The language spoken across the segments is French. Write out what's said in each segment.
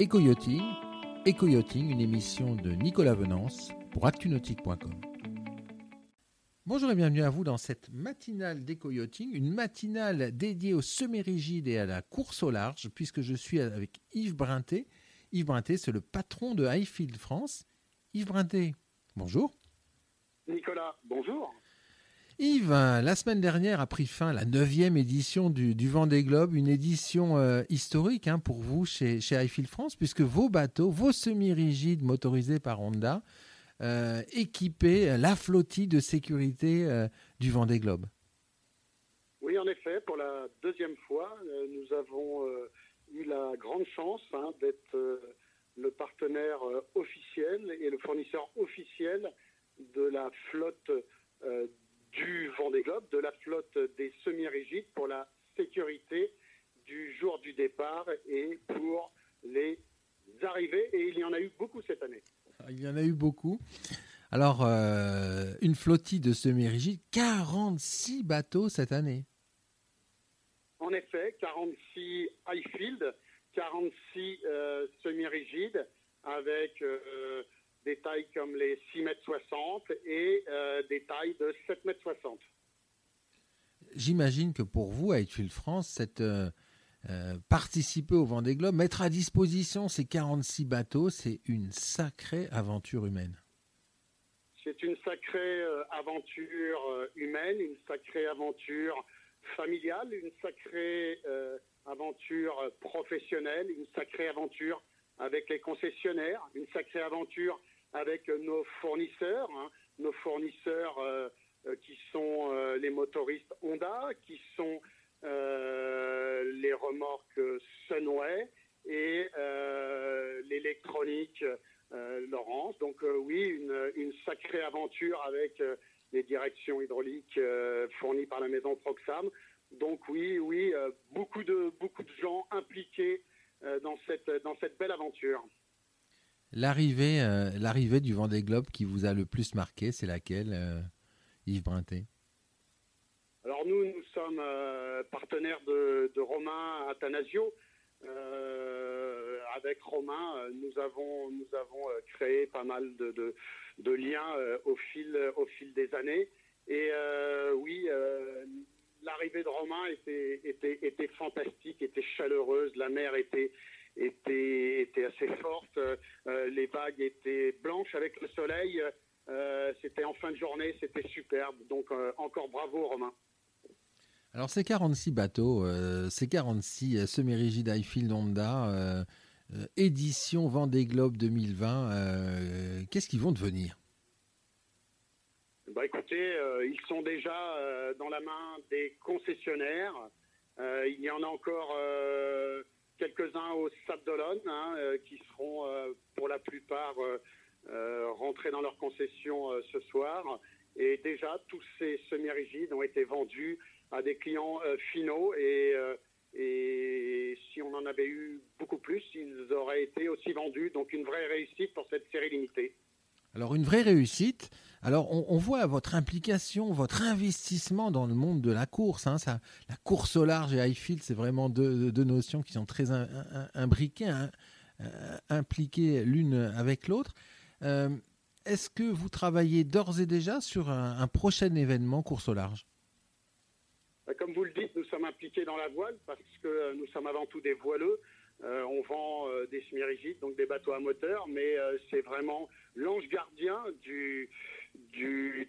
Éco-Yachting, une émission de Nicolas Venance pour actunautique.com. Bonjour et bienvenue à vous dans cette matinale d'éco-yachting, une matinale dédiée au semi-rigide et à la course au large, puisque je suis avec Yves Brinté. Yves Brinté, c'est le patron de Highfield France. Yves Brinté, bonjour. Nicolas, bonjour. Yves, la semaine dernière a pris fin la neuvième édition du, du Vendée Globe, une édition euh, historique hein, pour vous chez, chez France, puisque vos bateaux, vos semi-rigides motorisés par Honda, euh, équipaient la flottille de sécurité euh, du Vendée Globe. Oui, en effet, pour la deuxième fois, euh, nous avons eu la grande chance hein, d'être le partenaire officiel et le fournisseur officiel de la flotte du Vendée Globe, de la flotte des semi-rigides pour la sécurité du jour du départ et pour les arrivées. Et il y en a eu beaucoup cette année. Il y en a eu beaucoup. Alors, euh, une flottille de semi-rigides, 46 bateaux cette année. En effet, 46 Highfield, 46 euh, semi-rigides avec euh, des tailles comme les 6 mètres 60 et euh, des tailles de 7 mètres 60. J'imagine que pour vous, à Highfield France, cette, euh, euh, participer au Vendée Globe, mettre à disposition ces 46 bateaux, c'est une sacrée aventure humaine. C'est une sacrée aventure humaine, une sacrée aventure familiale, une sacrée aventure professionnelle, une sacrée aventure avec les concessionnaires, une sacrée aventure avec euh, nos fournisseurs, hein, nos fournisseurs euh, euh, qui sont les motoristes Honda, qui sont les remorques Sunway et l'électronique Laurence. Donc oui, une, une sacrée aventure avec les directions hydrauliques fournies par la maison Proxam. Donc oui, oui, beaucoup de beaucoup de gens impliqués dans cette dans cette belle aventure. L'arrivée, euh, l'arrivée du Vendée Globe qui vous a le plus marqué, c'est laquelle, euh, Yves Brinté Alors nous, nous sommes euh, partenaires de, Romain Athanasio. Avec Romain, nous avons, nous avons créé pas mal de, de, liens au, fil, au fil des années. Et oui, l'arrivée de Romain était, était, était fantastique, était chaleureuse. La mer était, était, était assez forte. Euh, les vagues étaient blanches avec le soleil. Euh, c'était en fin de journée, c'était superbe. Donc euh, encore bravo Romain. Alors ces 46 bateaux, euh, ces 46 euh, semi-rigides Highfield Honda, euh, euh, édition Vendée Globe 2020, euh, qu'est-ce qu'ils vont devenir? Bah écoutez, ils sont déjà dans la main des concessionnaires. Il y en a encore quelques-uns au Sable d'Olonne hein, euh, qui seront euh, pour la plupart euh, rentrés dans leur concession ce soir. Et déjà, tous ces semi-rigides ont été vendus à des clients finaux et si on en avait eu beaucoup plus, ils auraient été aussi vendus. Donc une vraie réussite pour cette série limitée. Alors une vraie réussite. Alors on, voit votre implication, votre investissement dans le monde de la course. hein, la course au large et Highfield, c'est vraiment deux, notions qui sont très im- im- imbriquées, hein, euh, impliquées l'une avec l'autre. Euh, Est-ce que vous travaillez d'ores et déjà sur un, prochain événement course au large? Euh, Comme vous le dites, nous sommes impliqués dans la voile parce que euh, nous sommes avant tout des voileux. Euh, on vend euh, des semi-rigides, donc des bateaux à moteur, mais euh, c'est vraiment l'ange gardien du,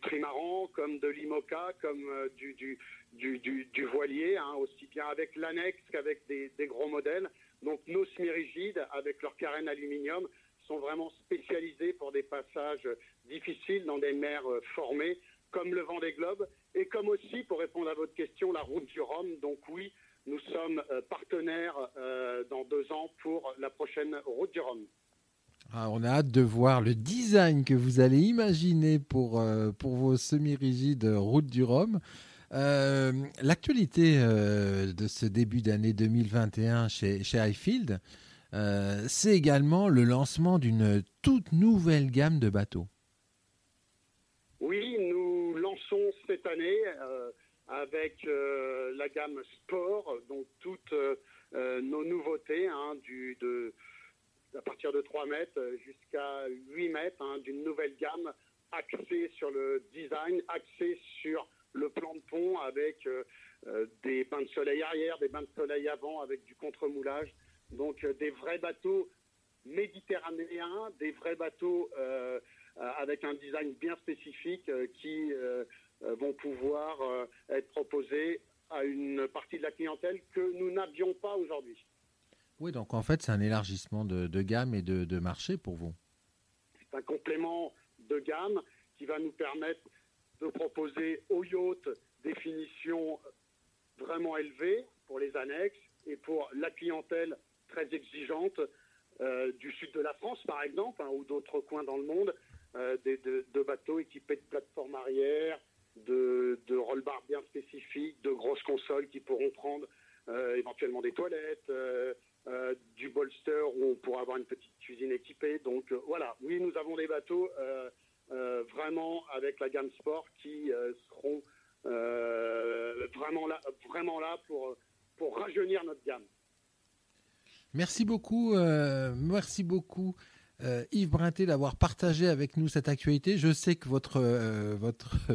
trimaran, comme de l'IMOCA, comme euh, du, voilier, hein, aussi bien avec l'annexe qu'avec des, des gros modèles. Donc nos semi-rigides, avec leur carène aluminium, sont vraiment spécialisés pour des passages difficiles dans des mers formées, comme le Vendée Globe, et comme aussi, pour répondre à votre question, la route du Rhum. Donc oui, nous sommes euh, partenaires euh, dans deux ans pour la prochaine route du Rhum. Ah, on a hâte de voir le design que vous allez imaginer pour, euh, pour vos semi-rigides route du Rhum. Euh, L'actualité euh, de ce début d'année 2021 chez, chez Highfield, c'est également le lancement d'une toute nouvelle gamme de bateaux. Oui, nous lançons cette année avec euh, la gamme sport, donc toutes euh, euh, nos nouveautés hein, du, de, 3 mètres jusqu'à 8 mètres hein, d'une nouvelle gamme axée sur le design, axée sur le plan de pont avec des bains de soleil arrière, des bains de soleil avant avec du contre-moulage. Donc des vrais bateaux méditerranéens, des vrais bateaux avec un design bien spécifique qui vont pouvoir être proposés à une partie de la clientèle que nous n'avions pas aujourd'hui. Oui, donc en fait, c'est un élargissement de, gamme et de, marché pour vous. C'est un complément de gamme qui va nous permettre de proposer aux yachts des finitions vraiment élevées pour les annexes et pour la clientèle très exigeante euh, du sud de la France, par exemple, hein, ou d'autres coins dans le monde, euh, de, bateaux équipés de plateformes arrière, de, de roll-bar bien spécifiques, de grosses consoles qui pourront prendre euh, éventuellement des toilettes, euh, euh, du bolster où on pourra avoir une petite cuisine équipée. Donc voilà, oui, nous avons des bateaux vraiment avec la gamme sport qui seront vraiment là, vraiment là pour, pour rajeunir notre gamme. Merci beaucoup, merci beaucoup euh, Yves Brinté d'avoir partagé avec nous cette actualité. Je sais que votre, euh,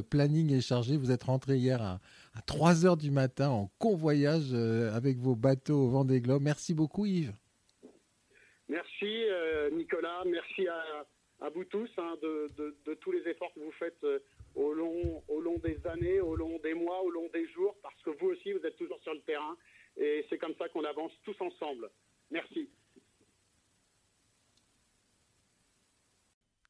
planning est chargé. Vous êtes rentré hier à, 3 heures du matin en convoyage euh, avec vos bateaux au Vendée Globe. Merci beaucoup Yves. Merci Nicolas, merci à, vous tous hein, de, tous les efforts que vous faites au, long, au long des années, au long des mois, au long des jours, parce que vous aussi, vous êtes toujours sur le terrain et c'est comme ça qu'on avance tous ensemble. Merci.